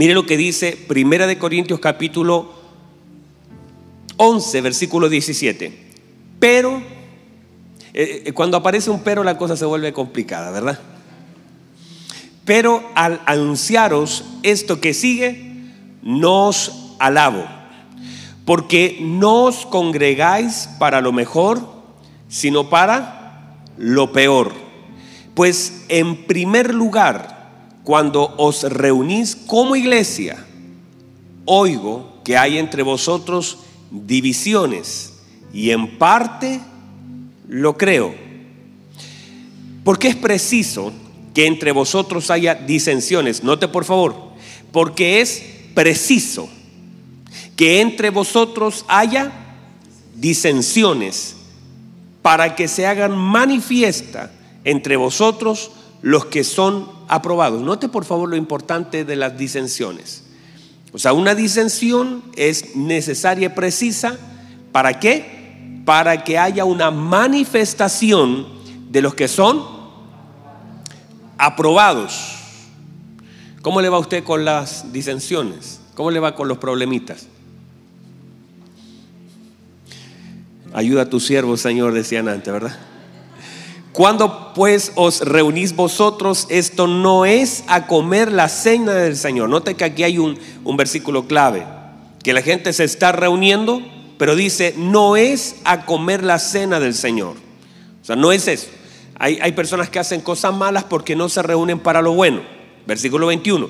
Mire lo que dice Primera de Corintios capítulo 11, versículo 17. Pero, eh, eh, cuando aparece un pero la cosa se vuelve complicada, ¿verdad? Pero al anunciaros esto que sigue, nos alabo, porque no os congregáis para lo mejor, sino para lo peor. Pues en primer lugar, cuando os reunís como iglesia, oigo que hay entre vosotros divisiones y en parte lo creo. Porque es preciso que entre vosotros haya disensiones. Note por favor, porque es preciso que entre vosotros haya disensiones para que se hagan manifiesta entre vosotros los que son aprobados. Note por favor lo importante de las disensiones. O sea, una disensión es necesaria y precisa. ¿Para qué? Para que haya una manifestación de los que son aprobados. ¿Cómo le va a usted con las disensiones? ¿Cómo le va con los problemitas? Ayuda a tu siervo, Señor, decían antes, ¿verdad? Cuando pues os reunís vosotros, esto no es a comer la cena del Señor. Note que aquí hay un, un, versículo clave, que la gente se está reuniendo, pero dice, no es a comer la cena del Señor. O sea, no es eso. Hay, hay personas que hacen cosas malas porque no se reúnen para lo bueno. Versículo 21.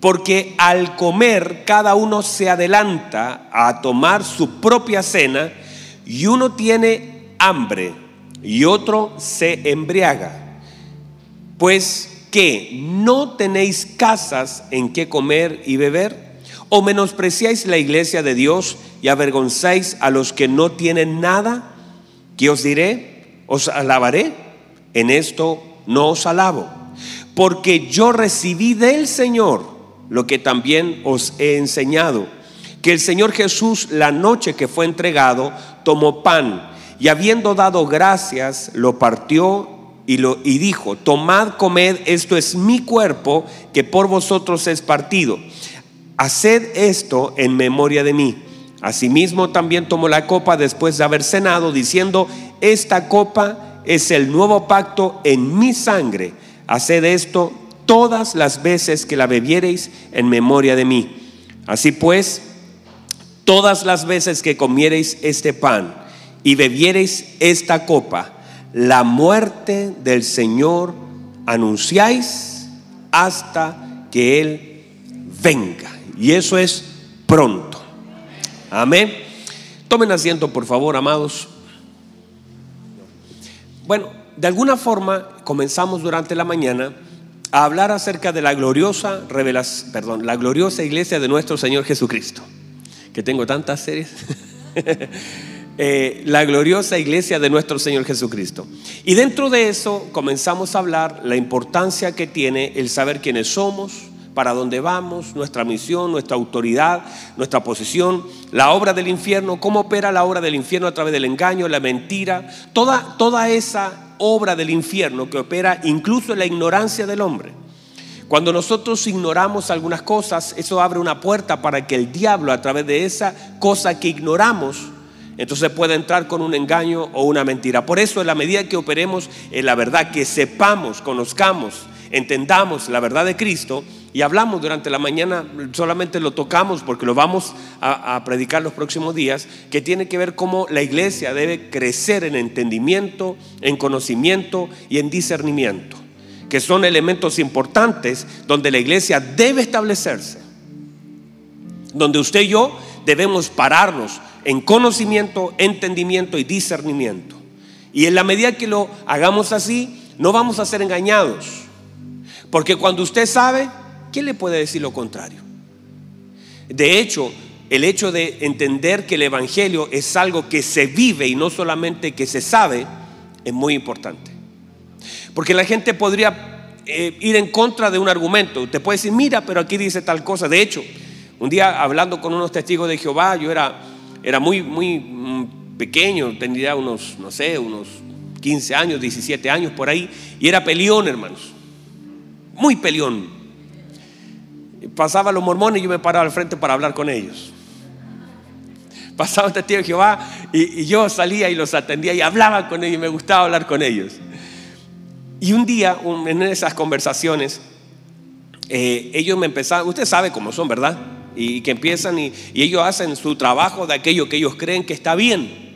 Porque al comer cada uno se adelanta a tomar su propia cena y uno tiene hambre y otro se embriaga. Pues que no tenéis casas en que comer y beber, o menospreciáis la iglesia de Dios y avergonzáis a los que no tienen nada, ¿qué os diré? ¿Os alabaré? En esto no os alabo, porque yo recibí del Señor lo que también os he enseñado, que el Señor Jesús la noche que fue entregado tomó pan y habiendo dado gracias, lo partió y, lo, y dijo, tomad, comed, esto es mi cuerpo que por vosotros es partido. Haced esto en memoria de mí. Asimismo también tomó la copa después de haber cenado, diciendo, esta copa es el nuevo pacto en mi sangre. Haced esto todas las veces que la bebiereis en memoria de mí. Así pues, todas las veces que comiereis este pan y bebiereis esta copa, la muerte del Señor anunciáis hasta que Él venga. Y eso es pronto. Amén. Tomen asiento, por favor, amados. Bueno, de alguna forma comenzamos durante la mañana a hablar acerca de la gloriosa revelación, perdón, la gloriosa iglesia de nuestro Señor Jesucristo. Que tengo tantas series. Eh, la gloriosa iglesia de nuestro Señor Jesucristo. Y dentro de eso comenzamos a hablar la importancia que tiene el saber quiénes somos, para dónde vamos, nuestra misión, nuestra autoridad, nuestra posición, la obra del infierno, cómo opera la obra del infierno a través del engaño, la mentira, toda, toda esa obra del infierno que opera incluso en la ignorancia del hombre. Cuando nosotros ignoramos algunas cosas, eso abre una puerta para que el diablo a través de esa cosa que ignoramos, entonces puede entrar con un engaño o una mentira. Por eso, en la medida que operemos en la verdad, que sepamos, conozcamos, entendamos la verdad de Cristo y hablamos durante la mañana, solamente lo tocamos porque lo vamos a, predicar los próximos días, que tiene que ver cómo la iglesia debe crecer en entendimiento, en conocimiento y en discernimiento, que son elementos importantes donde la iglesia debe establecerse, donde usted y yo debemos pararnos en conocimiento, entendimiento y discernimiento. Y en la medida que lo hagamos así, no vamos a ser engañados. Porque cuando usted sabe, ¿quién le puede decir lo contrario? De hecho, el hecho de entender que el Evangelio es algo que se vive y no solamente que se sabe, es muy importante. Porque la gente podría eh, ir en contra de un argumento. Usted puede decir, mira, pero aquí dice tal cosa. De hecho, un día hablando con unos testigos de Jehová, yo era, era muy, muy mm, pequeño, tendría unos, no sé, unos 15 años, 17 años por ahí, y era peleón, hermanos. Muy peleón. Pasaba los mormones y yo me paraba al frente para hablar con ellos. Pasaba un testigo de Jehová y, yo salía y los atendía y hablaba con ellos y me gustaba hablar con ellos. Y un día, en esas conversaciones, eh, ellos me empezaron, usted sabe cómo son, ¿verdad? Y, que empiezan y, ellos hacen su trabajo de aquello que ellos creen que está bien.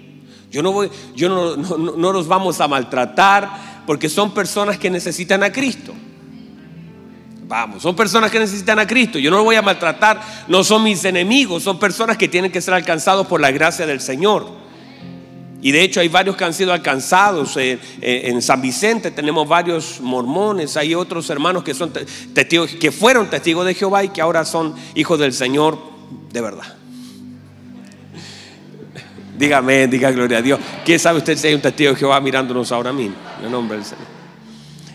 Yo no voy, yo no, no los vamos a maltratar porque son personas que necesitan a Cristo. Vamos, son personas que necesitan a Cristo. Yo no lo voy a maltratar, no son mis enemigos, son personas que tienen que ser alcanzados por la gracia del Señor. Y de hecho hay varios que han sido alcanzados. Eh, eh, en San Vicente tenemos varios mormones, hay otros hermanos que son testigos, que fueron testigos de Jehová y que ahora son hijos del Señor de verdad. Dígame, diga gloria a Dios. ¿Quién sabe usted si hay un testigo de Jehová mirándonos ahora mismo? En el nombre del Señor.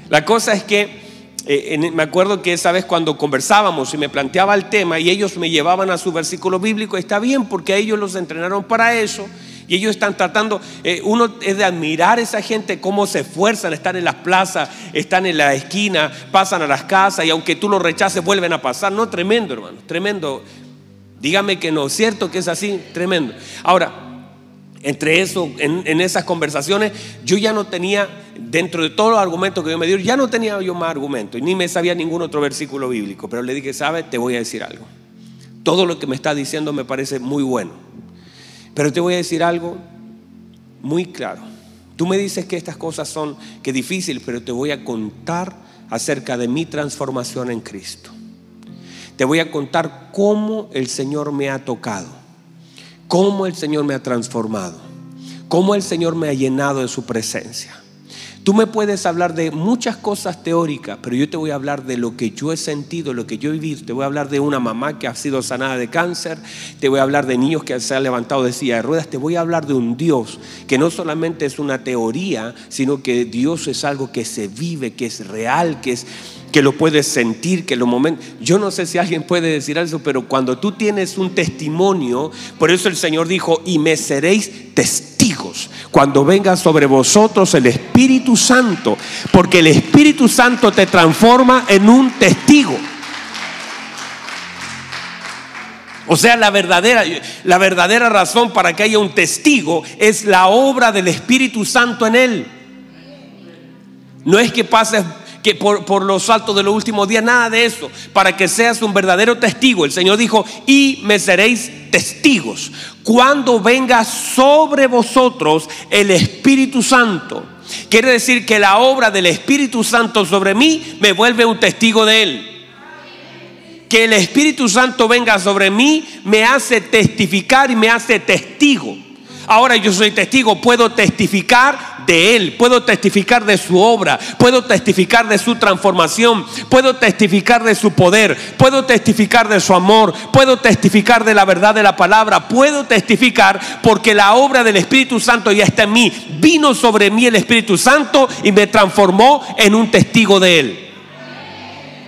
La cosa es que eh, me acuerdo que esa vez cuando conversábamos y me planteaba el tema y ellos me llevaban a su versículo bíblico, está bien porque ellos los entrenaron para eso y ellos están tratando, eh, uno es de admirar a esa gente, cómo se esfuerzan, están en las plazas, están en la esquina, pasan a las casas y aunque tú los rechaces vuelven a pasar. No, tremendo hermano, tremendo. Dígame que no, cierto que es así, tremendo. Ahora, entre eso, en, esas conversaciones, yo ya no tenía, dentro de todos los argumentos que yo me dio, ya no tenía yo más argumentos, ni me sabía ningún otro versículo bíblico, pero le dije, ¿sabes? Te voy a decir algo. Todo lo que me está diciendo me parece muy bueno, pero te voy a decir algo muy claro. Tú me dices que estas cosas son, que difíciles, pero te voy a contar acerca de mi transformación en Cristo. Te voy a contar cómo el Señor me ha tocado cómo el Señor me ha transformado, cómo el Señor me ha llenado de su presencia. Tú me puedes hablar de muchas cosas teóricas, pero yo te voy a hablar de lo que yo he sentido, lo que yo he vivido. Te voy a hablar de una mamá que ha sido sanada de cáncer, te voy a hablar de niños que se han levantado de silla de ruedas, te voy a hablar de un Dios que no solamente es una teoría, sino que Dios es algo que se vive, que es real, que es que lo puedes sentir, que los momentos... Yo no sé si alguien puede decir eso, pero cuando tú tienes un testimonio, por eso el Señor dijo, y me seréis testigos cuando venga sobre vosotros el Espíritu Santo, porque el Espíritu Santo te transforma en un testigo. O sea, la verdadera, la verdadera razón para que haya un testigo es la obra del Espíritu Santo en él. No es que pases que por, los altos de los últimos días, nada de eso, para que seas un verdadero testigo. El Señor dijo, y me seréis testigos cuando venga sobre vosotros el Espíritu Santo. Quiere decir que la obra del Espíritu Santo sobre mí me vuelve un testigo de Él. Que el Espíritu Santo venga sobre mí me hace testificar y me hace testigo. Ahora yo soy testigo, puedo testificar de Él, puedo testificar de su obra, puedo testificar de su transformación, puedo testificar de su poder, puedo testificar de su amor, puedo testificar de la verdad de la palabra, puedo testificar porque la obra del Espíritu Santo ya está en mí. Vino sobre mí el Espíritu Santo y me transformó en un testigo de Él.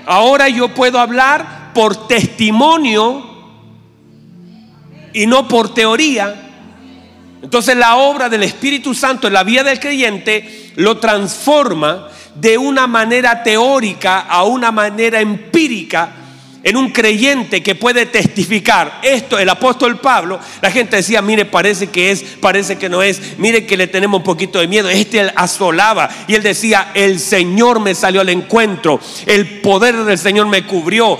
Ahora yo puedo hablar por testimonio y no por teoría entonces la obra del Espíritu Santo en la vida del creyente lo transforma de una manera teórica a una manera empírica en un creyente que puede testificar. Esto, el apóstol Pablo, la gente decía, mire, parece que es, parece que no es, mire que le tenemos un poquito de miedo, este asolaba y él decía, el Señor me salió al encuentro, el poder del Señor me cubrió,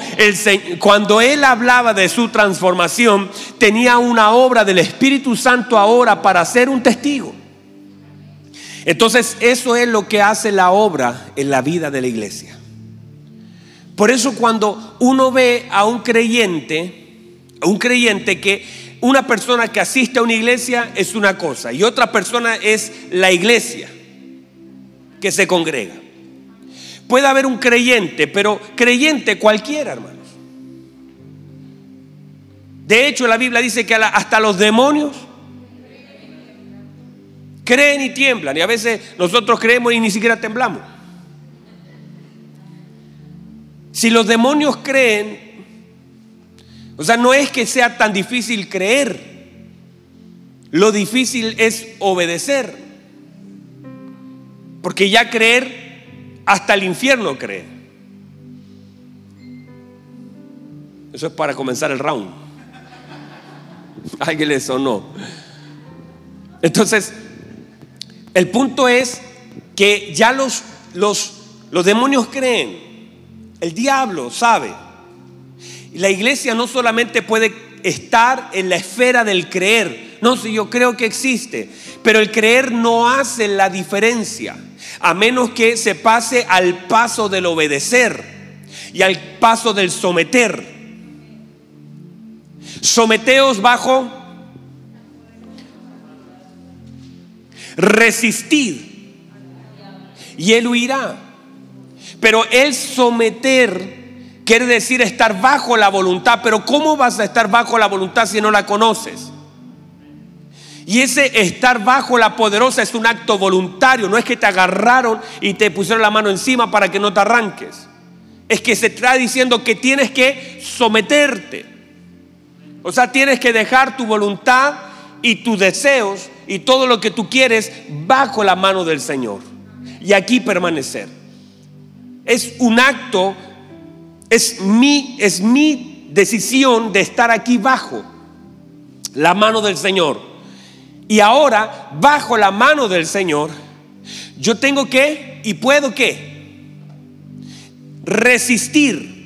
cuando él hablaba de su transformación, tenía una obra del Espíritu Santo ahora para ser un testigo. Entonces, eso es lo que hace la obra en la vida de la iglesia. Por eso cuando uno ve a un creyente, un creyente que una persona que asiste a una iglesia es una cosa y otra persona es la iglesia que se congrega. Puede haber un creyente, pero creyente cualquiera, hermanos. De hecho, la Biblia dice que hasta los demonios creen y tiemblan. Y a veces nosotros creemos y ni siquiera temblamos. Si los demonios creen, o sea, no es que sea tan difícil creer, lo difícil es obedecer. Porque ya creer, hasta el infierno cree. Eso es para comenzar el round. Alguien le sonó. Entonces, el punto es que ya los, los, los demonios creen, el diablo sabe. La iglesia no solamente puede estar en la esfera del creer, no, si yo creo que existe, pero el creer no hace la diferencia, a menos que se pase al paso del obedecer y al paso del someter. Someteos bajo resistir y él huirá. Pero el someter quiere decir estar bajo la voluntad. Pero ¿cómo vas a estar bajo la voluntad si no la conoces? Y ese estar bajo la poderosa es un acto voluntario, no es que te agarraron y te pusieron la mano encima para que no te arranques. Es que se está diciendo que tienes que someterte. O sea, tienes que dejar tu voluntad y tus deseos y todo lo que tú quieres bajo la mano del Señor. Y aquí permanecer. Es un acto, es mi, es mi decisión de estar aquí bajo la mano del Señor. Y ahora, bajo la mano del Señor, yo tengo que y puedo que resistir.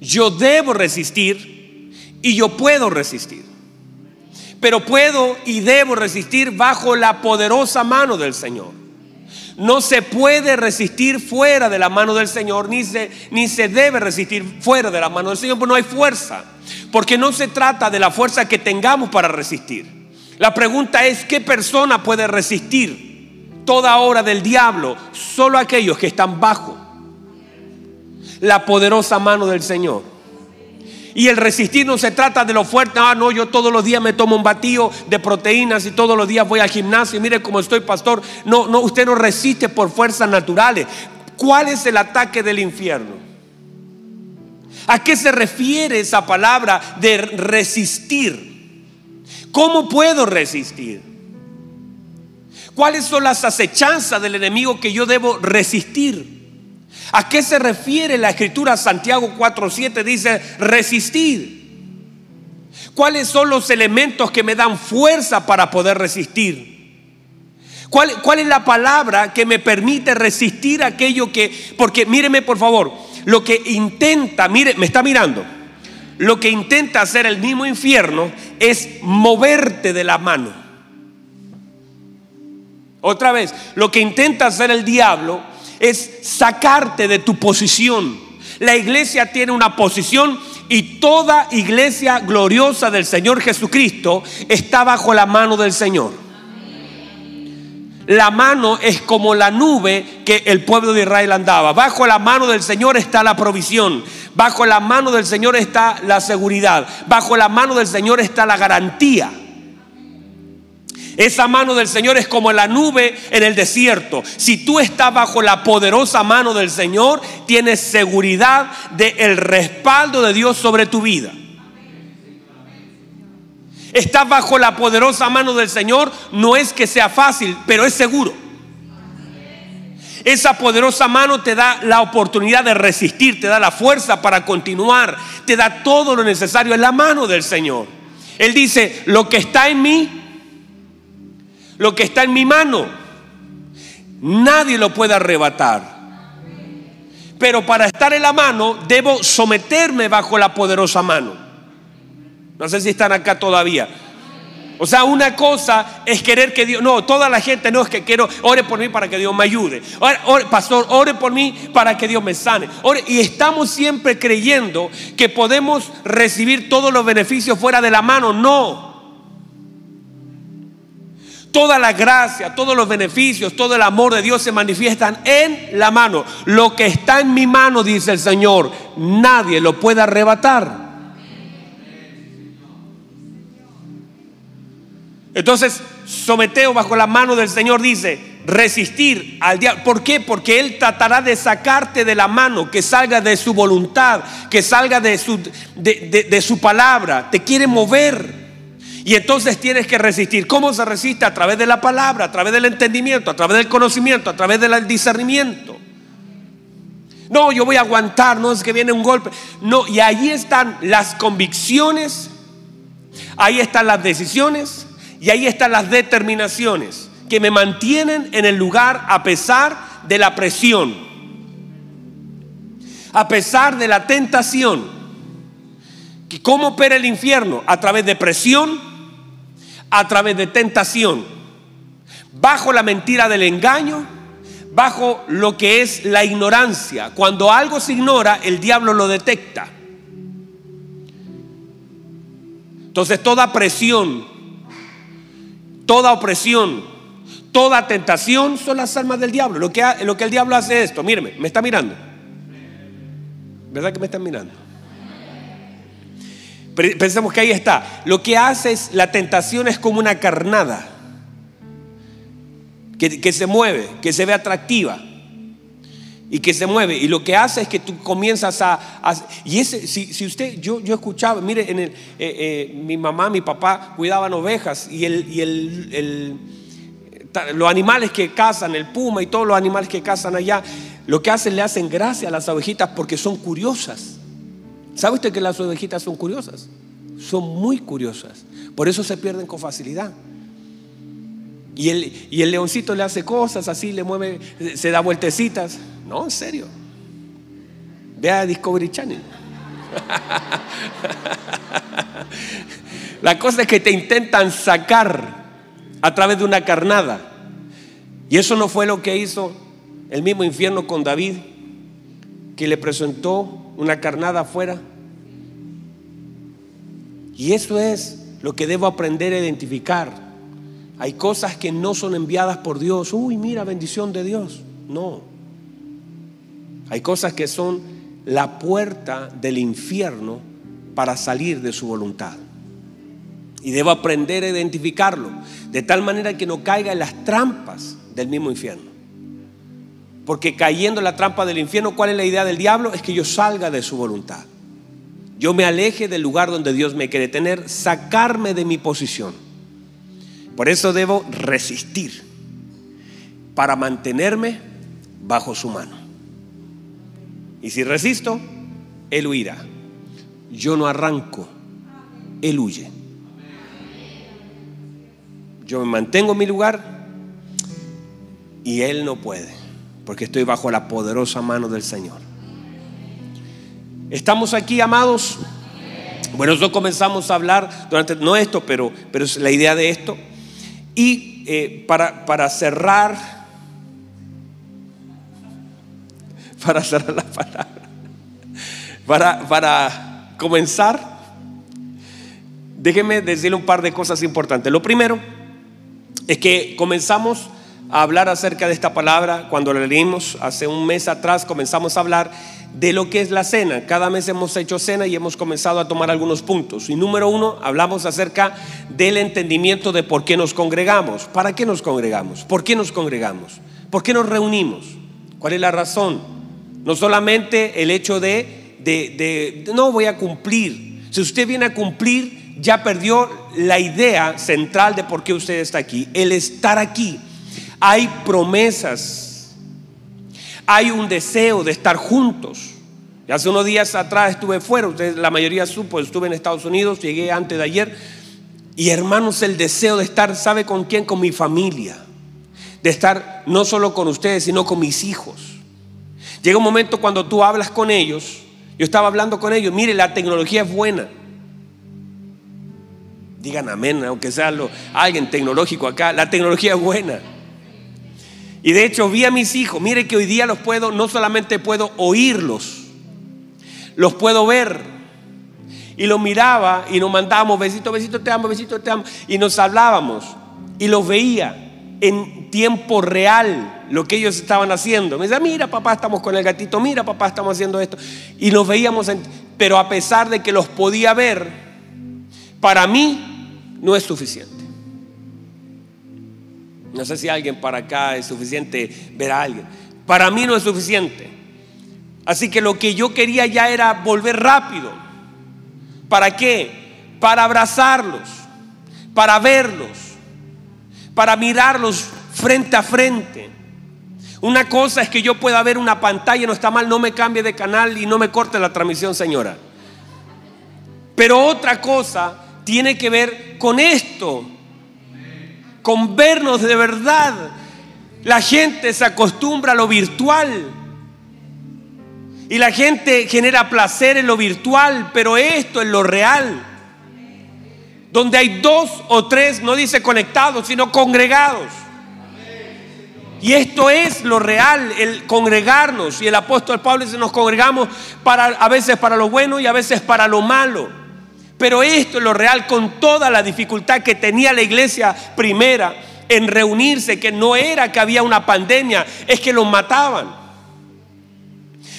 Yo debo resistir y yo puedo resistir pero puedo y debo resistir bajo la poderosa mano del Señor. No se puede resistir fuera de la mano del Señor, ni se, ni se debe resistir fuera de la mano del Señor, porque no hay fuerza. Porque no se trata de la fuerza que tengamos para resistir. La pregunta es, ¿qué persona puede resistir toda hora del diablo? Solo aquellos que están bajo la poderosa mano del Señor. Y el resistir no se trata de lo fuerte. Ah, no, yo todos los días me tomo un batido de proteínas y todos los días voy al gimnasio. Y mire cómo estoy, pastor. No, no, usted no resiste por fuerzas naturales. ¿Cuál es el ataque del infierno? ¿A qué se refiere esa palabra de resistir? ¿Cómo puedo resistir? ¿Cuáles son las acechanzas del enemigo que yo debo resistir? ¿A qué se refiere la escritura? Santiago 4.7 dice, resistir. ¿Cuáles son los elementos que me dan fuerza para poder resistir? ¿Cuál, ¿Cuál, es la palabra que me permite resistir aquello que... Porque míreme por favor, lo que intenta, mire, me está mirando, lo que intenta hacer el mismo infierno es moverte de la mano. Otra vez, lo que intenta hacer el diablo es sacarte de tu posición. La iglesia tiene una posición y toda iglesia gloriosa del Señor Jesucristo está bajo la mano del Señor. La mano es como la nube que el pueblo de Israel andaba. Bajo la mano del Señor está la provisión. Bajo la mano del Señor está la seguridad. Bajo la mano del Señor está la garantía. Esa mano del Señor es como la nube en el desierto. Si tú estás bajo la poderosa mano del Señor, tienes seguridad del el respaldo de Dios sobre tu vida. Estás bajo la poderosa mano del Señor, no es que sea fácil, pero es seguro. Esa poderosa mano te da la oportunidad de resistir, te da la fuerza para continuar, te da todo lo necesario en la mano del Señor. Él dice, lo que está en mí, lo que está en mi mano. Nadie lo puede arrebatar. Pero para estar en la mano debo someterme bajo la poderosa mano. No sé si están acá todavía. O sea, una cosa es querer que Dios, no, toda la gente no es que quiero, ore por mí para que Dios me ayude. pastor, ore por mí para que Dios me sane. y estamos siempre creyendo que podemos recibir todos los beneficios fuera de la mano. No. Toda la gracia, todos los beneficios, todo el amor de Dios se manifiestan en la mano. Lo que está en mi mano, dice el Señor, nadie lo puede arrebatar. Entonces, someteo bajo la mano del Señor dice, resistir al diablo. ¿Por qué? Porque Él tratará de sacarte de la mano, que salga de su voluntad, que salga de su, de, de su palabra. Te quiere mover. Y entonces tienes que resistir. ¿Cómo se resiste? A través de la palabra, a través del entendimiento, a través del conocimiento, a través del discernimiento. No, yo voy a aguantar, no es que viene un golpe. No, y ahí están las convicciones, ahí están las decisiones y ahí están las determinaciones que me mantienen en el lugar a pesar de la presión, a pesar de la tentación. ¿Cómo opera el infierno? A través de presión, a través de tentación, bajo la mentira del engaño, bajo lo que es la ignorancia. Cuando algo se ignora, el diablo lo detecta. Entonces toda presión, toda opresión, toda tentación son las almas del diablo. Lo que, lo que el diablo hace es esto, míreme, me está mirando. ¿Verdad que me están mirando? Pensemos que ahí está. Lo que hace es, la tentación es como una carnada. Que, se mueve, que se ve atractiva. Y que se mueve. Y lo que hace es que tú comienzas a... y ese, si, usted, yo, yo escuchaba, mire, en el, eh, eh, mi mamá, mi papá cuidaban ovejas y, el, y el, los animales que cazan, el puma y todos los animales que cazan allá, lo que hacen le hacen gracia a las ovejitas porque son curiosas. ¿Sabe usted que las ovejitas son curiosas? Son muy curiosas. Por eso se pierden con facilidad. Y el, y el leoncito le hace cosas así, le mueve, se da vueltecitas. No, en serio. Vea Discovery Channel. La cosa es que te intentan sacar a través de una carnada. Y eso no fue lo que hizo el mismo infierno con David, que le presentó una carnada afuera. Y eso es lo que debo aprender a identificar. Hay cosas que no son enviadas por Dios. Uy, mira, bendición de Dios. No. Hay cosas que son la puerta del infierno para salir de su voluntad. Y debo aprender a identificarlo, de tal manera que no caiga en las trampas del mismo infierno. Porque cayendo en la trampa del infierno, ¿cuál es la idea del diablo? Es que yo salga de su voluntad. Yo me aleje del lugar donde Dios me quiere tener, sacarme de mi posición. Por eso debo resistir para mantenerme bajo su mano. Y si resisto, Él huirá. Yo no arranco, Él huye. Yo me mantengo en mi lugar y Él no puede porque estoy bajo la poderosa mano del Señor. ¿Estamos aquí, amados? Bueno, nosotros comenzamos a hablar durante, no esto, pero, pero es la idea de esto. Y eh, para, para cerrar, para cerrar la palabra, para, para comenzar, déjenme decirle un par de cosas importantes. Lo primero es que comenzamos a hablar acerca de esta palabra. Cuando la leímos hace un mes atrás, comenzamos a hablar de lo que es la cena. Cada mes hemos hecho cena y hemos comenzado a tomar algunos puntos. Y número uno, hablamos acerca del entendimiento de por qué nos congregamos. ¿Para qué nos congregamos? ¿Por qué nos congregamos? ¿Por qué nos reunimos? ¿Cuál es la razón? No solamente el hecho de, de, de no voy a cumplir. Si usted viene a cumplir, ya perdió la idea central de por qué usted está aquí. El estar aquí hay promesas, hay un deseo de estar juntos. hace unos días atrás estuve fuera, la mayoría supo, estuve en Estados Unidos, llegué antes de ayer. Y hermanos, el deseo de estar, ¿sabe con quién? Con mi familia. De estar no solo con ustedes, sino con mis hijos. Llega un momento cuando tú hablas con ellos, yo estaba hablando con ellos, mire, la tecnología es buena. Digan amén, aunque sea alguien tecnológico acá, la tecnología es buena. Y de hecho vi a mis hijos, mire que hoy día los puedo, no solamente puedo oírlos, los puedo ver. Y los miraba y nos mandábamos besito, besito, te amo, besito, te amo. Y nos hablábamos y los veía en tiempo real lo que ellos estaban haciendo. Me decía, mira papá, estamos con el gatito, mira papá, estamos haciendo esto. Y nos veíamos, pero a pesar de que los podía ver, para mí no es suficiente. No sé si alguien para acá es suficiente ver a alguien. Para mí no es suficiente. Así que lo que yo quería ya era volver rápido. ¿Para qué? Para abrazarlos, para verlos, para mirarlos frente a frente. Una cosa es que yo pueda ver una pantalla, no está mal, no me cambie de canal y no me corte la transmisión, señora. Pero otra cosa tiene que ver con esto, con vernos de verdad. La gente se acostumbra a lo virtual. Y la gente genera placer en lo virtual, pero esto es lo real. Donde hay dos o tres, no dice conectados, sino congregados. Y esto es lo real, el congregarnos. Y el apóstol Pablo dice, nos congregamos para, a veces para lo bueno y a veces para lo malo. Pero esto es lo real con toda la dificultad que tenía la iglesia primera en reunirse, que no era que había una pandemia, es que los mataban.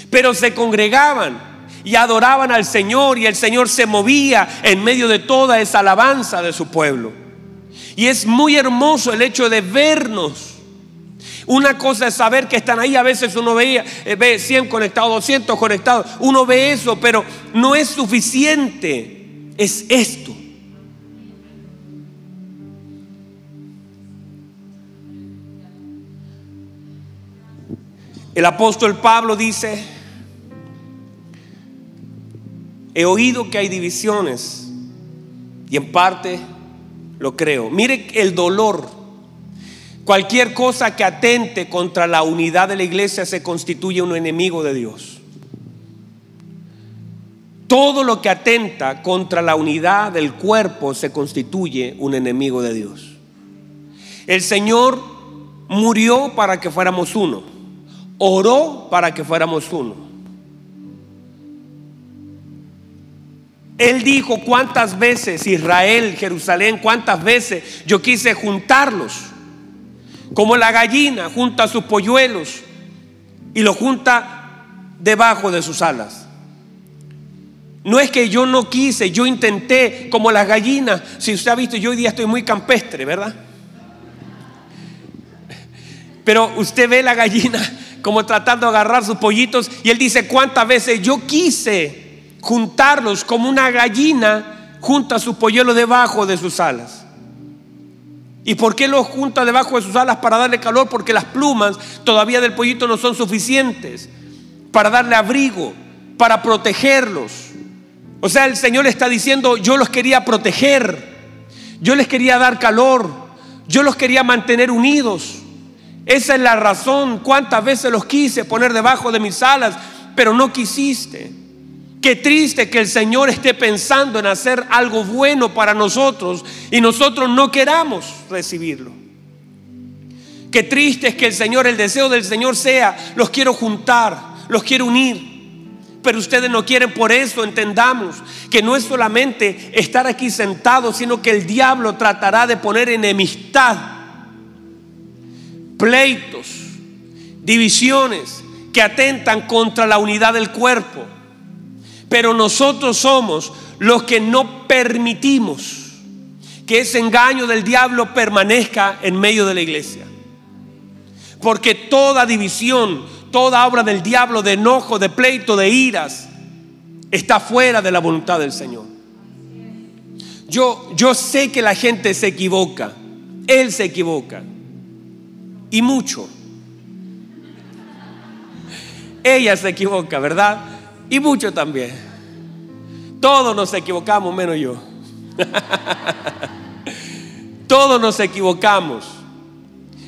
Pero se congregaban y adoraban al Señor y el Señor se movía en medio de toda esa alabanza de su pueblo. Y es muy hermoso el hecho de vernos. Una cosa es saber que están ahí, a veces uno veía, eh, ve 100 conectados, 200 conectados, uno ve eso, pero no es suficiente, es esto. El apóstol Pablo dice, he oído que hay divisiones y en parte lo creo. Mire el dolor. Cualquier cosa que atente contra la unidad de la iglesia se constituye un enemigo de Dios. Todo lo que atenta contra la unidad del cuerpo se constituye un enemigo de Dios. El Señor murió para que fuéramos uno oró para que fuéramos uno. Él dijo cuántas veces Israel, Jerusalén, cuántas veces yo quise juntarlos, como la gallina junta sus polluelos y lo junta debajo de sus alas. No es que yo no quise, yo intenté como las gallinas. Si usted ha visto, yo hoy día estoy muy campestre, ¿verdad? Pero usted ve la gallina como tratando de agarrar sus pollitos. Y él dice, ¿cuántas veces yo quise juntarlos como una gallina junta su polluelo debajo de sus alas? ¿Y por qué los junta debajo de sus alas para darle calor? Porque las plumas todavía del pollito no son suficientes para darle abrigo, para protegerlos. O sea, el Señor está diciendo, yo los quería proteger, yo les quería dar calor, yo los quería mantener unidos. Esa es la razón. Cuántas veces los quise poner debajo de mis alas, pero no quisiste. Qué triste que el Señor esté pensando en hacer algo bueno para nosotros y nosotros no queramos recibirlo. Qué triste es que el Señor, el deseo del Señor sea, los quiero juntar, los quiero unir. Pero ustedes no quieren por eso, entendamos que no es solamente estar aquí sentados, sino que el diablo tratará de poner enemistad pleitos, divisiones que atentan contra la unidad del cuerpo. Pero nosotros somos los que no permitimos que ese engaño del diablo permanezca en medio de la iglesia. Porque toda división, toda obra del diablo de enojo, de pleito, de iras, está fuera de la voluntad del Señor. Yo, yo sé que la gente se equivoca, Él se equivoca y mucho. Ella se equivoca, ¿verdad? Y mucho también. Todos nos equivocamos, menos yo. Todos nos equivocamos.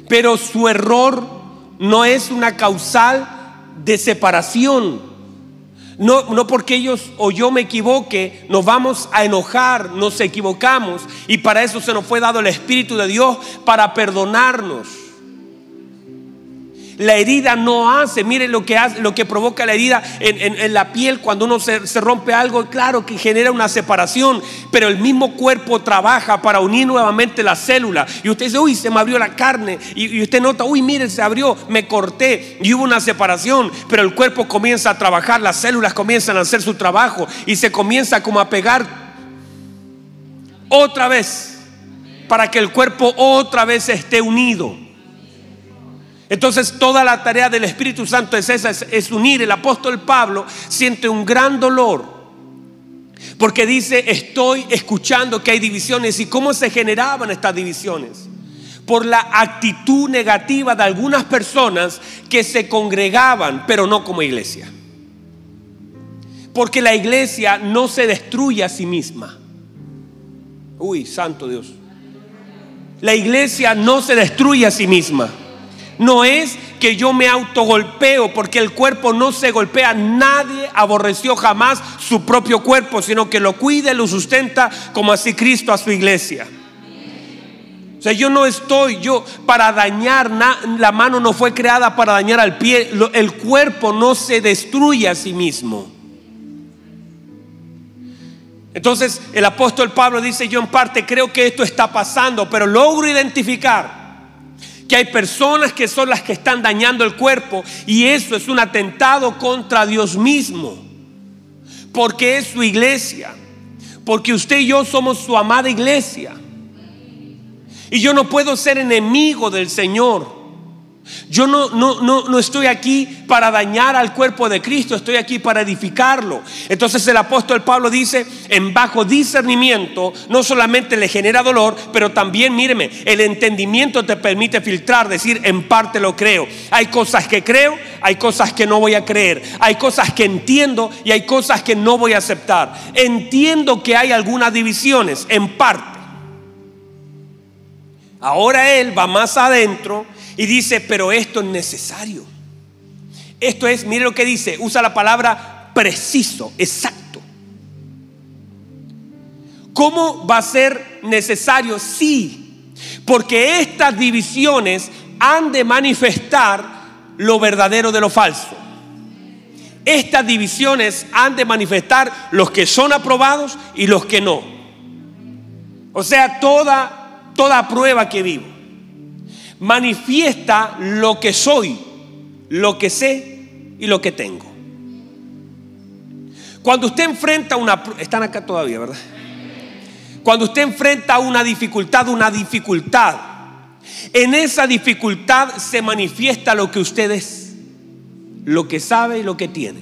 Pero su error no es una causal de separación. No, no porque ellos o yo me equivoque, nos vamos a enojar, nos equivocamos. Y para eso se nos fue dado el Espíritu de Dios, para perdonarnos. La herida no hace, mire lo que hace, lo que provoca la herida en, la piel cuando uno se, rompe algo, claro que genera una separación, pero el mismo cuerpo trabaja para unir nuevamente la célula. Y usted dice, uy, se me abrió la carne. Y, y usted nota, uy, mire, se abrió, me corté y hubo una separación, pero el cuerpo comienza a trabajar, las células comienzan a hacer su trabajo y se comienza como a pegar otra vez para que el cuerpo otra vez esté unido. Entonces toda la tarea del Espíritu Santo es esa, es, unir. El apóstol Pablo siente un gran dolor porque dice, estoy escuchando que hay divisiones y cómo se generaban estas divisiones. por la actitud negativa de algunas personas que se congregaban, pero no como iglesia. Porque la iglesia no se destruye a sí misma. Uy, santo Dios. La iglesia no se destruye a sí misma. No es que yo me autogolpeo, porque el cuerpo no se golpea. Nadie aborreció jamás su propio cuerpo, sino que lo cuida y lo sustenta como así Cristo a su iglesia. O sea, yo no estoy, yo para dañar, la mano no fue creada para dañar al pie, el cuerpo no se destruye a sí mismo. Entonces el apóstol Pablo dice, yo en parte creo que esto está pasando, pero logro identificar que hay personas que son las que están dañando el cuerpo y eso es un atentado contra Dios mismo, porque es su iglesia, porque usted y yo somos su amada iglesia. Y yo no puedo ser enemigo del Señor. Yo no, no, no, no estoy aquí para dañar al cuerpo de Cristo, estoy aquí para edificarlo. Entonces el apóstol Pablo dice, en bajo discernimiento no solamente le genera dolor, pero también, míreme, el entendimiento te permite filtrar, decir, en parte lo creo. Hay cosas que creo, hay cosas que no voy a creer, hay cosas que entiendo y hay cosas que no voy a aceptar. Entiendo que hay algunas divisiones, en parte. Ahora él va más adentro y dice, pero esto es necesario. Esto es, mire lo que dice, usa la palabra preciso, exacto. ¿Cómo va a ser necesario? Sí, porque estas divisiones han de manifestar lo verdadero de lo falso. Estas divisiones han de manifestar los que son aprobados y los que no. O sea, toda, toda prueba que vivo manifiesta lo que soy, lo que sé y lo que tengo. Cuando usted enfrenta una... Están acá todavía, ¿verdad? Cuando usted enfrenta una dificultad, una dificultad, en esa dificultad se manifiesta lo que usted es, lo que sabe y lo que tiene.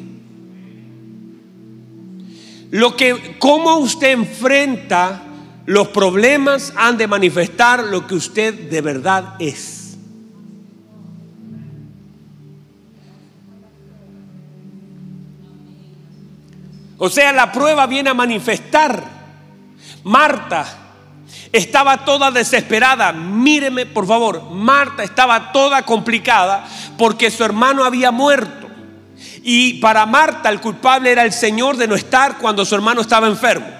Lo que, cómo usted enfrenta los problemas han de manifestar lo que usted de verdad es. O sea, la prueba viene a manifestar. Marta estaba toda desesperada. Míreme, por favor. Marta estaba toda complicada porque su hermano había muerto. Y para Marta el culpable era el Señor de no estar cuando su hermano estaba enfermo.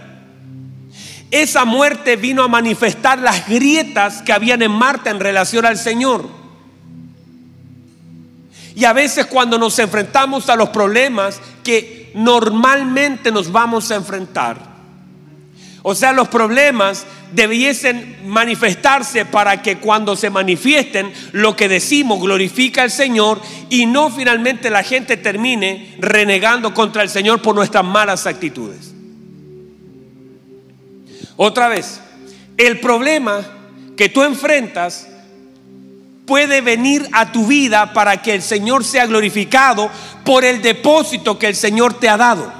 Esa muerte vino a manifestar las grietas que habían en Marta en relación al Señor. Y a veces cuando nos enfrentamos a los problemas que normalmente nos vamos a enfrentar, o sea, los problemas debiesen manifestarse para que cuando se manifiesten lo que decimos glorifica al Señor y no finalmente la gente termine renegando contra el Señor por nuestras malas actitudes. Otra vez, el problema que tú enfrentas puede venir a tu vida para que el Señor sea glorificado por el depósito que el Señor te ha dado.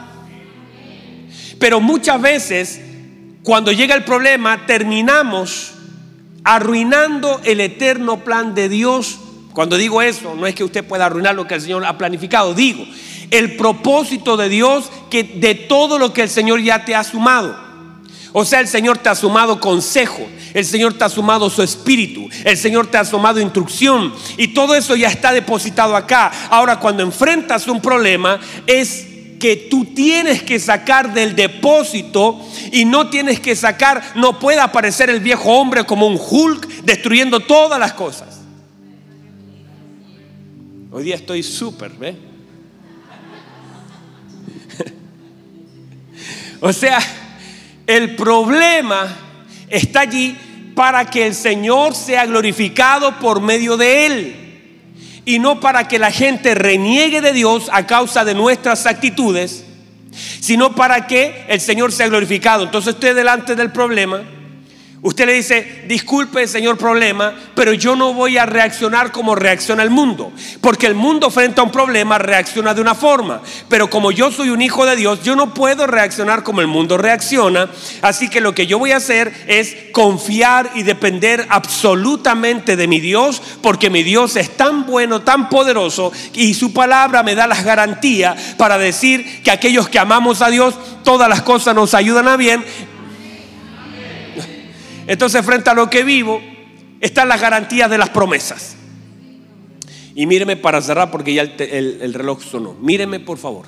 Pero muchas veces, cuando llega el problema, terminamos arruinando el eterno plan de Dios. Cuando digo eso, no es que usted pueda arruinar lo que el Señor ha planificado, digo, el propósito de Dios que de todo lo que el Señor ya te ha sumado. O sea, el Señor te ha sumado consejo, el Señor te ha sumado su espíritu, el Señor te ha sumado instrucción y todo eso ya está depositado acá. Ahora, cuando enfrentas un problema es que tú tienes que sacar del depósito y no tienes que sacar, no puede aparecer el viejo hombre como un Hulk destruyendo todas las cosas. Hoy día estoy súper, ¿ves? o sea, el problema está allí para que el Señor sea glorificado por medio de Él. Y no para que la gente reniegue de Dios a causa de nuestras actitudes, sino para que el Señor sea glorificado. Entonces usted delante del problema, Usted le dice, disculpe señor problema, pero yo no voy a reaccionar como reacciona el mundo. Porque el mundo frente a un problema reacciona de una forma. Pero como yo soy un hijo de Dios, yo no puedo reaccionar como el mundo reacciona. Así que lo que yo voy a hacer es confiar y depender absolutamente de mi Dios. Porque mi Dios es tan bueno, tan poderoso. Y su palabra me da las garantías para decir que aquellos que amamos a Dios, todas las cosas nos ayudan a bien entonces frente a lo que vivo están las garantías de las promesas. Y míreme para cerrar porque ya el, reloj sonó. Míreme por favor.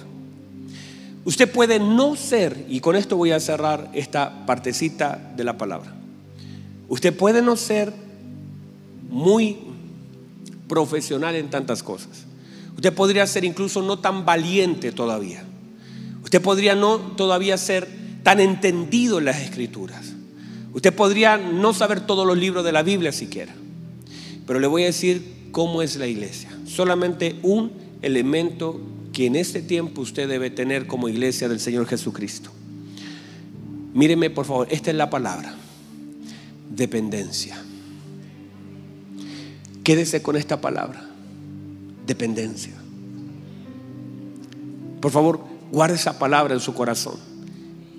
Usted puede no ser, y con esto voy a cerrar esta partecita de la palabra. Usted puede no ser muy profesional en tantas cosas. Usted podría ser incluso no tan valiente todavía. Usted podría no todavía ser tan entendido en las escrituras. Usted podría no saber todos los libros de la Biblia siquiera, pero le voy a decir cómo es la iglesia. Solamente un elemento que en este tiempo usted debe tener como iglesia del Señor Jesucristo. Míreme por favor, esta es la palabra, dependencia. Quédese con esta palabra, dependencia. Por favor, guarde esa palabra en su corazón.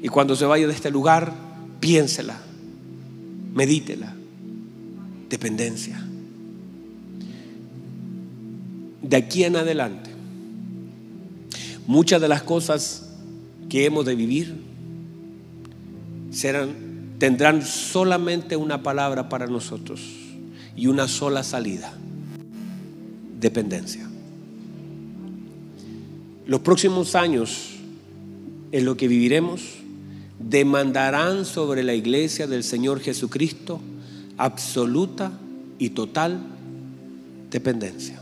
Y cuando se vaya de este lugar, piénsela Medítela. Dependencia. De aquí en adelante, muchas de las cosas que hemos de vivir serán, tendrán solamente una palabra para nosotros y una sola salida. Dependencia. Los próximos años en lo que viviremos demandarán sobre la iglesia del Señor Jesucristo absoluta y total dependencia.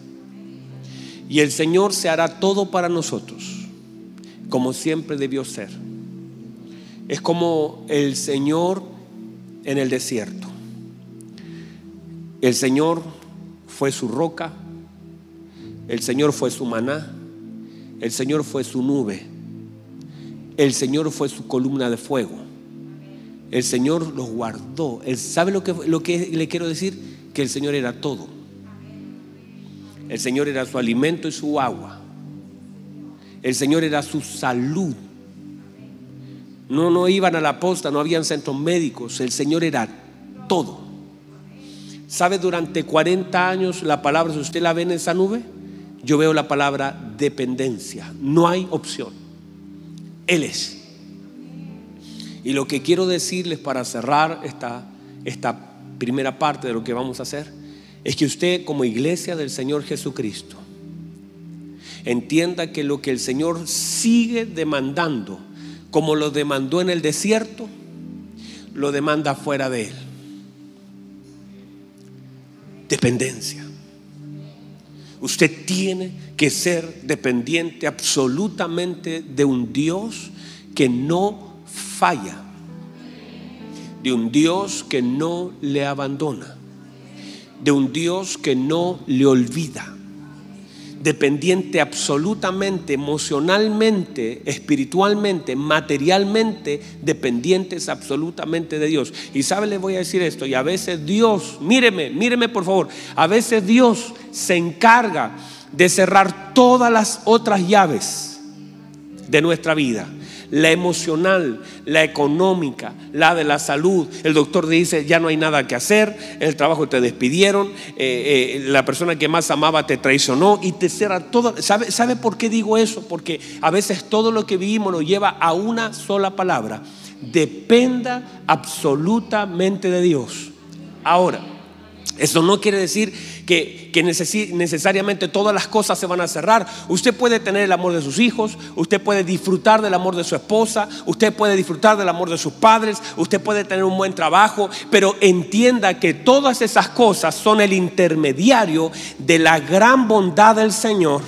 Y el Señor se hará todo para nosotros, como siempre debió ser. Es como el Señor en el desierto. El Señor fue su roca, el Señor fue su maná, el Señor fue su nube el Señor fue su columna de fuego. El Señor los guardó. ¿Sabe lo que, lo que le quiero decir? Que el Señor era todo. El Señor era su alimento y su agua. El Señor era su salud. No, no iban a la posta, no habían centros médicos. El Señor era todo. ¿Sabe durante 40 años la palabra, si usted la ve en esa nube? Yo veo la palabra dependencia. No hay opción. Él es. Y lo que quiero decirles para cerrar esta, esta primera parte de lo que vamos a hacer es que usted como iglesia del Señor Jesucristo entienda que lo que el Señor sigue demandando, como lo demandó en el desierto, lo demanda fuera de Él. Dependencia. Usted tiene que ser dependiente absolutamente de un Dios que no falla, de un Dios que no le abandona, de un Dios que no le olvida dependiente absolutamente, emocionalmente, espiritualmente, materialmente, dependientes absolutamente de Dios. Y sabe, le voy a decir esto, y a veces Dios, míreme, míreme por favor, a veces Dios se encarga de cerrar todas las otras llaves de nuestra vida la emocional, la económica, la de la salud. El doctor dice, ya no hay nada que hacer, el trabajo te despidieron, eh, eh, la persona que más amaba te traicionó y te cierra todo. ¿Sabe, ¿Sabe por qué digo eso? Porque a veces todo lo que vivimos nos lleva a una sola palabra. Dependa absolutamente de Dios. Ahora, eso no quiere decir que, necesariamente todas las cosas se van a cerrar. Usted puede tener el amor de sus hijos, usted puede disfrutar del amor de su esposa, usted puede disfrutar del amor de sus padres, usted puede tener un buen trabajo, pero entienda que todas esas cosas son el intermediario de la gran bondad del Señor.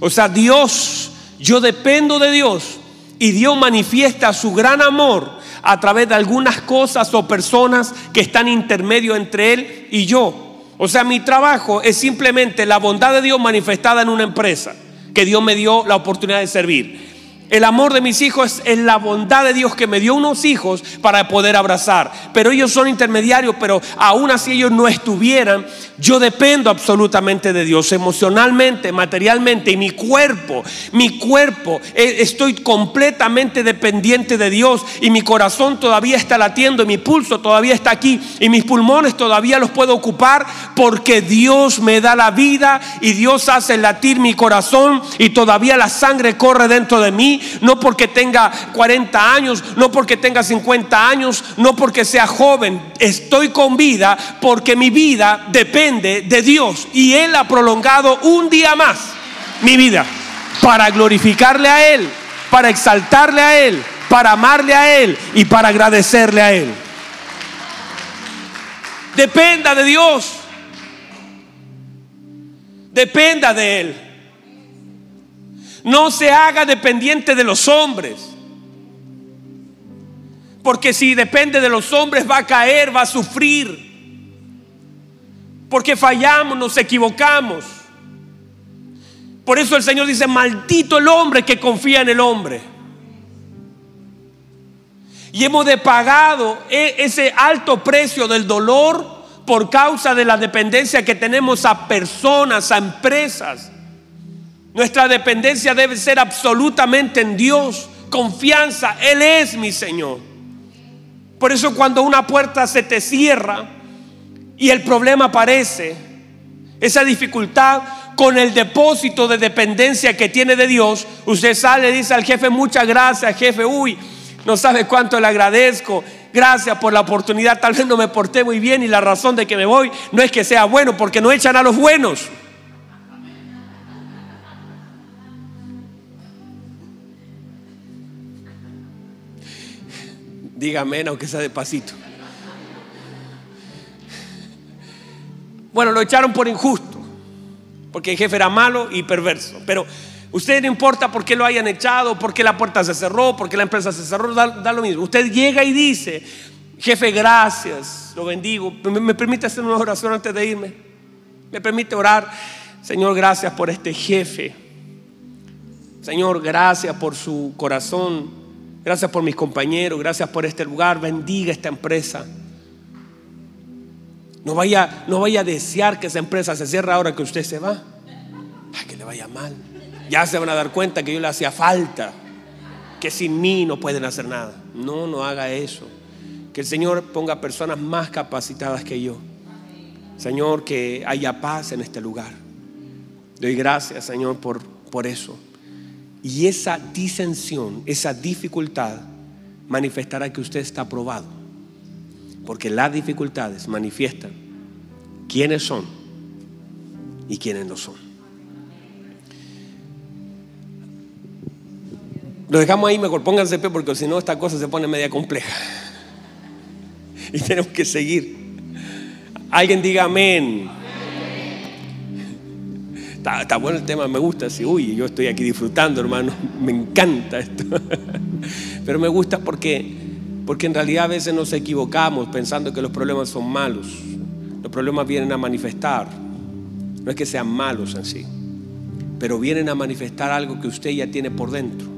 O sea, Dios, yo dependo de Dios y Dios manifiesta su gran amor a través de algunas cosas o personas que están intermedio entre Él y yo. O sea, mi trabajo es simplemente la bondad de Dios manifestada en una empresa que Dios me dio la oportunidad de servir. El amor de mis hijos es la bondad de Dios que me dio unos hijos para poder abrazar. Pero ellos son intermediarios, pero aún así ellos no estuvieran. Yo dependo absolutamente de Dios, emocionalmente, materialmente, y mi cuerpo, mi cuerpo, eh, estoy completamente dependiente de Dios. Y mi corazón todavía está latiendo, y mi pulso todavía está aquí, y mis pulmones todavía los puedo ocupar porque Dios me da la vida y Dios hace latir mi corazón y todavía la sangre corre dentro de mí no porque tenga 40 años, no porque tenga 50 años, no porque sea joven. Estoy con vida porque mi vida depende de Dios y Él ha prolongado un día más mi vida para glorificarle a Él, para exaltarle a Él, para amarle a Él y para agradecerle a Él. Dependa de Dios. Dependa de Él. No se haga dependiente de los hombres. Porque si depende de los hombres va a caer, va a sufrir. Porque fallamos, nos equivocamos. Por eso el Señor dice, maldito el hombre que confía en el hombre. Y hemos de pagado e-, ese alto precio del dolor por causa de la dependencia que tenemos a personas, a empresas. Nuestra dependencia debe ser absolutamente en Dios. Confianza, Él es mi Señor. Por eso cuando una puerta se te cierra y el problema aparece, esa dificultad con el depósito de dependencia que tiene de Dios, usted sale y dice al jefe, muchas gracias, jefe, uy, no sabe cuánto le agradezco. Gracias por la oportunidad. Tal vez no me porté muy bien y la razón de que me voy no es que sea bueno, porque no echan a los buenos. Dígame, aunque sea despacito. Bueno, lo echaron por injusto, porque el jefe era malo y perverso. Pero usted no importa por qué lo hayan echado, por qué la puerta se cerró, por qué la empresa se cerró, da, lo mismo. Usted llega y dice, jefe, gracias, lo bendigo. ¿Me, ¿Me, permite hacer una oración antes de irme? ¿Me permite orar? Señor, gracias por este jefe. Señor, gracias por su corazón Gracias por mis compañeros, gracias por este lugar, bendiga esta empresa. No vaya, no vaya a desear que esa empresa se cierre ahora que usted se va. Que le vaya mal. Ya se van a dar cuenta que yo le hacía falta, que sin mí no pueden hacer nada. No, no haga eso. Que el Señor ponga personas más capacitadas que yo. Señor, que haya paz en este lugar. Doy gracias, Señor, por, por eso. Y esa disensión, esa dificultad manifestará que usted está aprobado. Porque las dificultades manifiestan quiénes son y quiénes no son. Lo dejamos ahí, mejor pónganse porque si no esta cosa se pone media compleja. Y tenemos que seguir. Alguien diga amén. Está, bueno el tema, me gusta. así uy, yo estoy aquí disfrutando, hermano. Me encanta esto. Pero me gusta porque, porque en realidad a veces nos equivocamos pensando que los problemas son malos. Los problemas vienen a manifestar. No es que sean malos en sí, pero vienen a manifestar algo que usted ya tiene por dentro.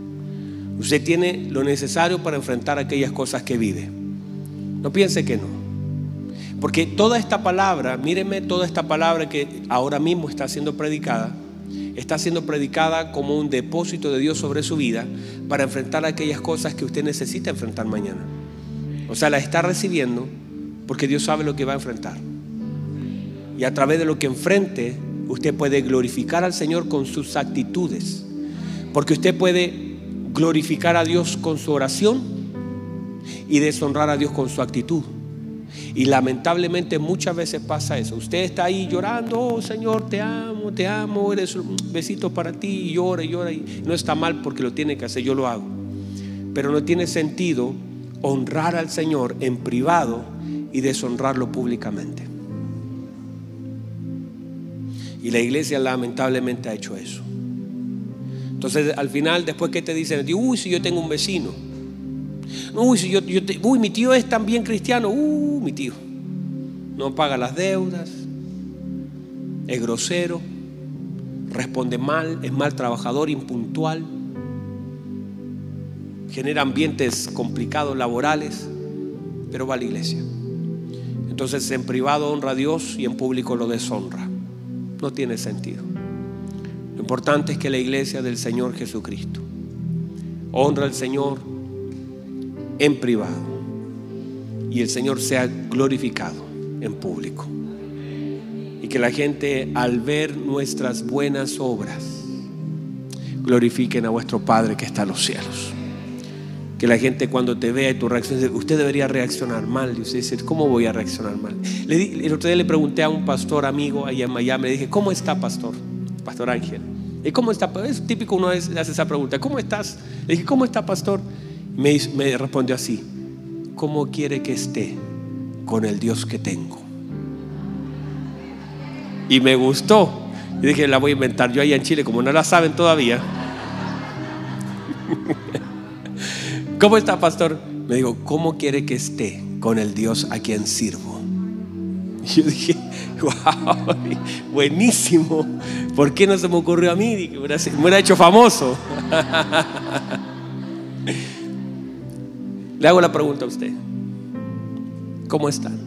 Usted tiene lo necesario para enfrentar aquellas cosas que vive. No piense que no. Porque toda esta palabra, míreme toda esta palabra que ahora mismo está siendo predicada, está siendo predicada como un depósito de Dios sobre su vida para enfrentar aquellas cosas que usted necesita enfrentar mañana. O sea, la está recibiendo porque Dios sabe lo que va a enfrentar. Y a través de lo que enfrente, usted puede glorificar al Señor con sus actitudes. Porque usted puede glorificar a Dios con su oración y deshonrar a Dios con su actitud. Y lamentablemente muchas veces pasa eso. Usted está ahí llorando, oh Señor, te amo, te amo, eres un besito para ti, y llora y llora. Y no está mal porque lo tiene que hacer, yo lo hago. Pero no tiene sentido honrar al Señor en privado y deshonrarlo públicamente. Y la iglesia lamentablemente ha hecho eso. Entonces al final, después que te dicen, uy, si yo tengo un vecino, Uy, mi tío es también cristiano. Uh, mi tío. No paga las deudas. Es grosero. Responde mal. Es mal trabajador, impuntual. genera ambientes complicados laborales, pero va a la iglesia. Entonces en privado honra a Dios y en público lo deshonra. No tiene sentido. Lo importante es que la iglesia del Señor Jesucristo honra al Señor en privado y el Señor sea glorificado en público. Y que la gente al ver nuestras buenas obras glorifiquen a vuestro Padre que está en los cielos. Que la gente cuando te vea y tu reacción, usted debería reaccionar mal. Y usted dice, ¿cómo voy a reaccionar mal? Le, el otro día le pregunté a un pastor amigo allá en Miami, le dije, ¿cómo está pastor? Pastor Ángel. ¿Y cómo está? Es típico uno hace esa pregunta, ¿cómo estás? Le dije, ¿cómo está pastor? Me, respondió así, ¿cómo quiere que esté con el Dios que tengo? Y me gustó. Y dije, la voy a inventar yo allá en Chile, como no la saben todavía. ¿Cómo está, pastor? Me dijo, ¿cómo quiere que esté con el Dios a quien sirvo? Y yo dije, wow, buenísimo. ¿Por qué no se me ocurrió a mí? Me hubiera hecho famoso. Le hago la pregunta a usted. ¿Cómo están?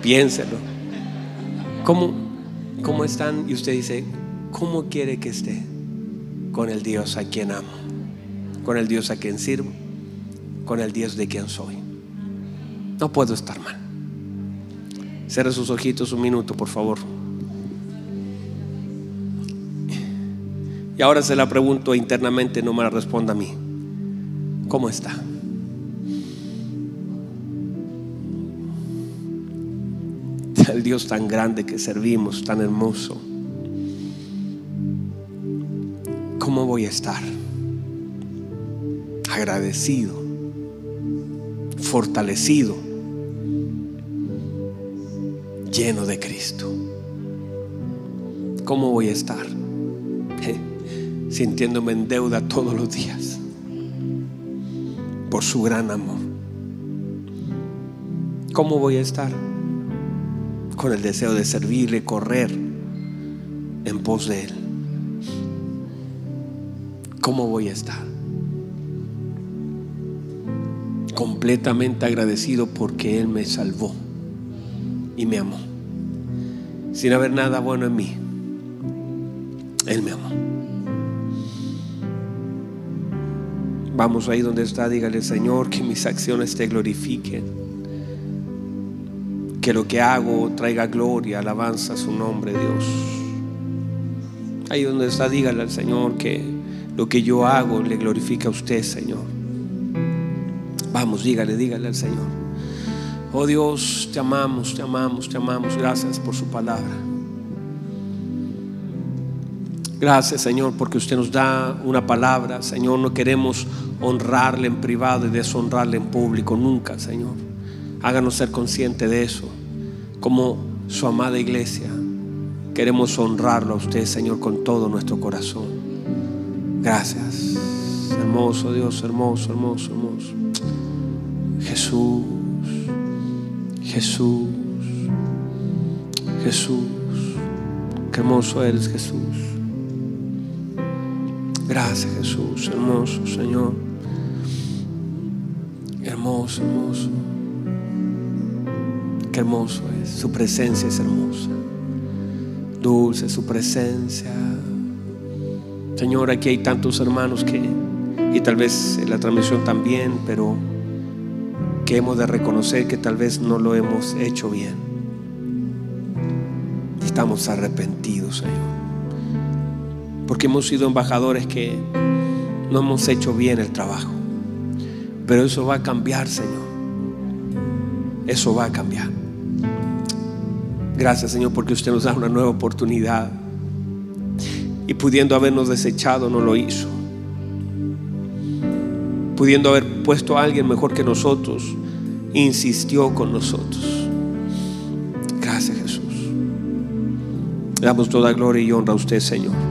Piénselo. ¿Cómo, ¿Cómo están? Y usted dice, ¿cómo quiere que esté con el Dios a quien amo? con el Dios a quien sirvo, con el Dios de quien soy. No puedo estar mal. Cierre sus ojitos un minuto, por favor. Y ahora se la pregunto internamente, no me la responda a mí. ¿Cómo está? El Dios tan grande que servimos, tan hermoso. ¿Cómo voy a estar? agradecido, fortalecido, lleno de Cristo. ¿Cómo voy a estar? Sintiéndome en deuda todos los días por su gran amor. ¿Cómo voy a estar? Con el deseo de servirle, correr en pos de Él. ¿Cómo voy a estar? completamente agradecido porque Él me salvó y me amó. Sin haber nada bueno en mí. Él me amó. Vamos ahí donde está, dígale Señor que mis acciones te glorifiquen. Que lo que hago traiga gloria, alabanza a su nombre, Dios. Ahí donde está, dígale al Señor que lo que yo hago le glorifica a usted, Señor. Vamos, dígale, dígale al Señor. Oh Dios, te amamos, te amamos, te amamos. Gracias por su palabra. Gracias, Señor, porque usted nos da una palabra. Señor, no queremos honrarle en privado y deshonrarle en público. Nunca, Señor. Háganos ser conscientes de eso. Como su amada iglesia, queremos honrarlo a usted, Señor, con todo nuestro corazón. Gracias. Hermoso Dios, hermoso, hermoso, hermoso. Jesús, Jesús, Jesús. Qué hermoso eres, Jesús. Gracias, Jesús, hermoso Señor. Hermoso, hermoso. Qué hermoso es. Su presencia es hermosa. Dulce su presencia. Señor, aquí hay tantos hermanos que, y tal vez la transmisión también, pero que hemos de reconocer que tal vez no lo hemos hecho bien. Estamos arrepentidos, Señor. Porque hemos sido embajadores que no hemos hecho bien el trabajo. Pero eso va a cambiar, Señor. Eso va a cambiar. Gracias, Señor, porque usted nos da una nueva oportunidad. Y pudiendo habernos desechado, no lo hizo pudiendo haber puesto a alguien mejor que nosotros, insistió con nosotros. Gracias Jesús. Le damos toda gloria y honra a usted, Señor.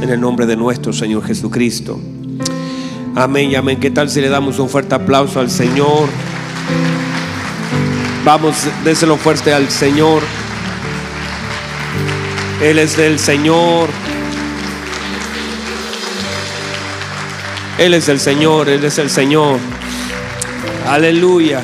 En el nombre de nuestro Señor Jesucristo. Amén y amén. ¿Qué tal si le damos un fuerte aplauso al Señor? Vamos, déselo fuerte al Señor. Él es del Señor. Él es el Señor, Él es el Señor. Aleluya.